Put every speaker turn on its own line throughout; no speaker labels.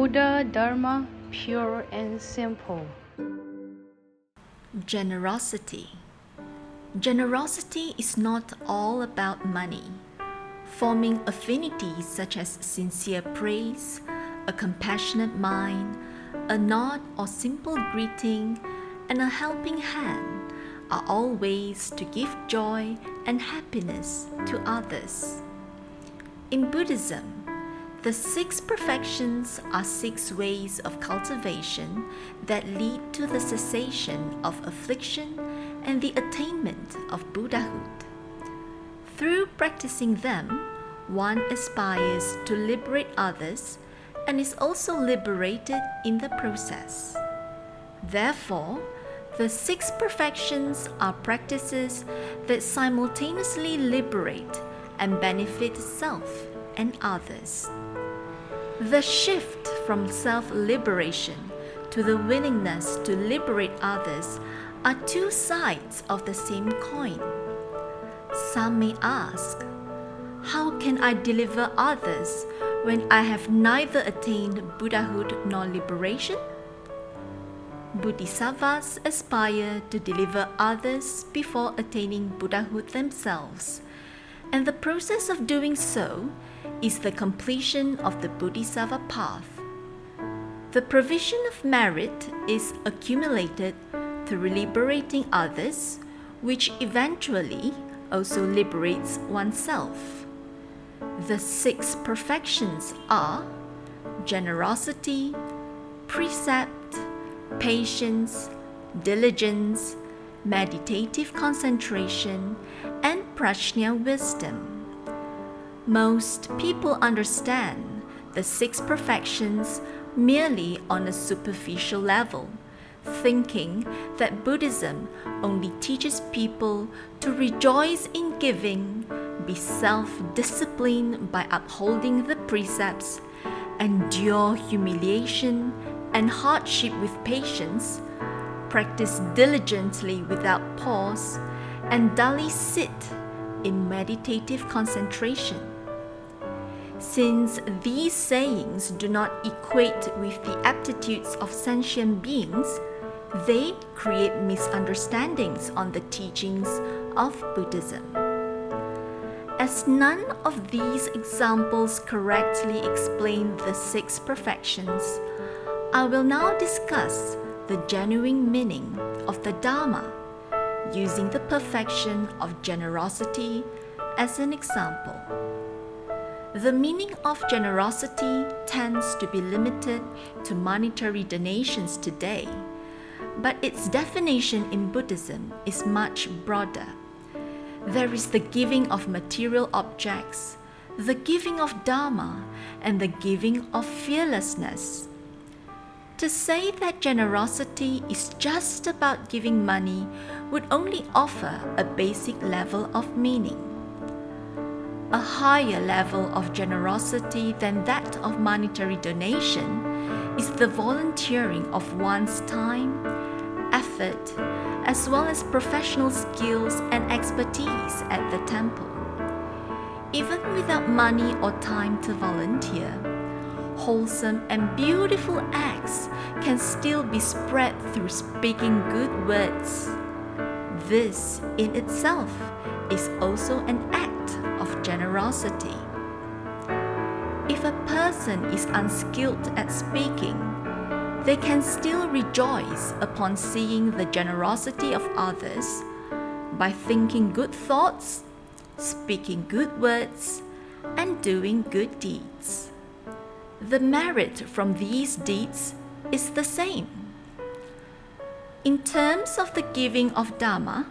Buddha Dharma, pure and simple.
Generosity. Generosity is not all about money. Forming affinities such as sincere praise, a compassionate mind, a nod or simple greeting, and a helping hand are all ways to give joy and happiness to others. In Buddhism, the six perfections are six ways of cultivation that lead to the cessation of affliction and the attainment of Buddhahood. Through practicing them, one aspires to liberate others and is also liberated in the process. Therefore, the six perfections are practices that simultaneously liberate and benefit self and others. The shift from self liberation to the willingness to liberate others are two sides of the same coin. Some may ask, How can I deliver others when I have neither attained Buddhahood nor liberation? Bodhisattvas aspire to deliver others before attaining Buddhahood themselves, and the process of doing so is the completion of the Bodhisattva path. The provision of merit is accumulated through liberating others, which eventually also liberates oneself. The six perfections are generosity, precept, patience, diligence, meditative concentration, and prajna wisdom. Most people understand the six perfections merely on a superficial level, thinking that Buddhism only teaches people to rejoice in giving, be self disciplined by upholding the precepts, endure humiliation and hardship with patience, practice diligently without pause, and dully sit in meditative concentration. Since these sayings do not equate with the aptitudes of sentient beings, they create misunderstandings on the teachings of Buddhism. As none of these examples correctly explain the six perfections, I will now discuss the genuine meaning of the Dharma using the perfection of generosity as an example. The meaning of generosity tends to be limited to monetary donations today, but its definition in Buddhism is much broader. There is the giving of material objects, the giving of Dharma, and the giving of fearlessness. To say that generosity is just about giving money would only offer a basic level of meaning. A higher level of generosity than that of monetary donation is the volunteering of one's time, effort, as well as professional skills and expertise at the temple. Even without money or time to volunteer, wholesome and beautiful acts can still be spread through speaking good words. This in itself is also an act generosity. If a person is unskilled at speaking, they can still rejoice upon seeing the generosity of others by thinking good thoughts, speaking good words, and doing good deeds the merit from these deeds is the same. In terms of the giving of Dharma,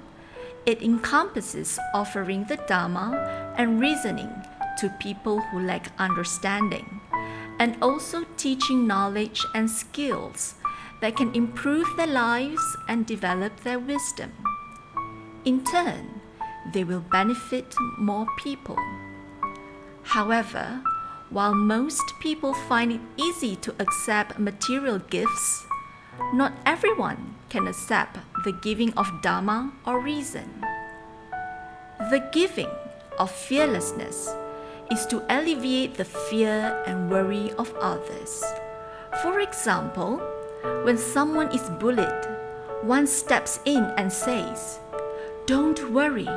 it encompasses offering the Dharma and reasoning to people who lack understanding, and also teaching knowledge and skills that can improve their lives and develop their wisdom. In turn, they will benefit more people. However, while most people find it easy to accept material gifts, not everyone can accept the giving of Dharma or reason. The giving of fearlessness is to alleviate the fear and worry of others, For example, when someone is bullied, one steps in and says, Don't worry,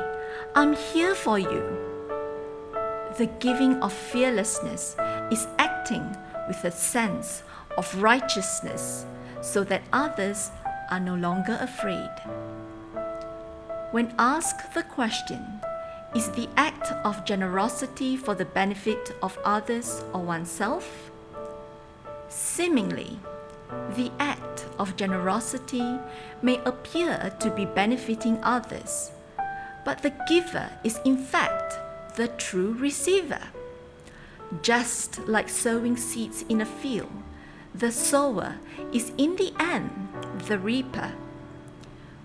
I'm here for you. The giving of fearlessness is acting with a sense of righteousness so that others are no longer afraid. When asked the question, is the act of generosity for the benefit of others or oneself? Seemingly, the act of generosity may appear to be benefiting others, but the giver is in fact the true receiver. Just like sowing seeds in a field, the sower is in the end the reaper.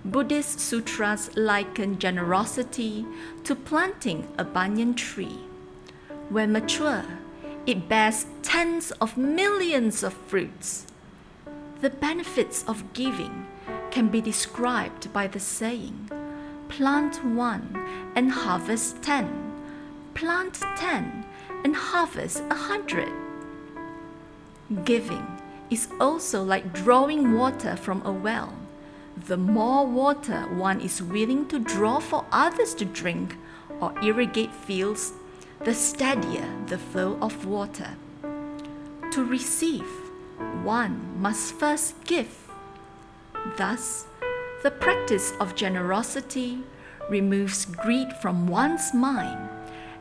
Buddhist sutras liken generosity to planting a banyan tree. When mature, it bears tens of millions of fruits. The benefits of giving can be described by the saying plant one and harvest ten, plant ten and harvest a hundred. Giving is also like drawing water from a well. The more water one is willing to draw for others to drink or irrigate fields, the steadier the flow of water. To receive, one must first give. Thus, the practice of generosity removes greed from one's mind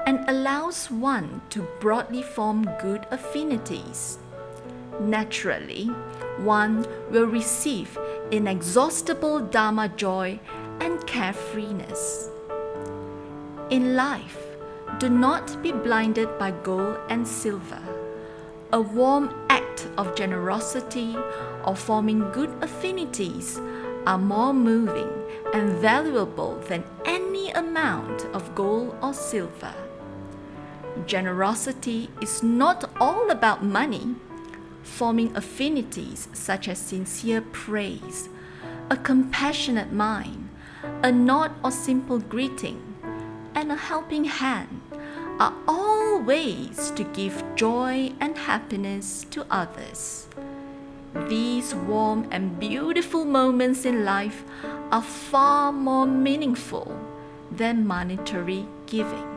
and allows one to broadly form good affinities. Naturally, one will receive inexhaustible Dharma joy and carefreeness. In life, do not be blinded by gold and silver. A warm act of generosity or forming good affinities are more moving and valuable than any amount of gold or silver. Generosity is not all about money. Forming affinities such as sincere praise, a compassionate mind, a nod or simple greeting, and a helping hand are all ways to give joy and happiness to others. These warm and beautiful moments in life are far more meaningful than monetary giving.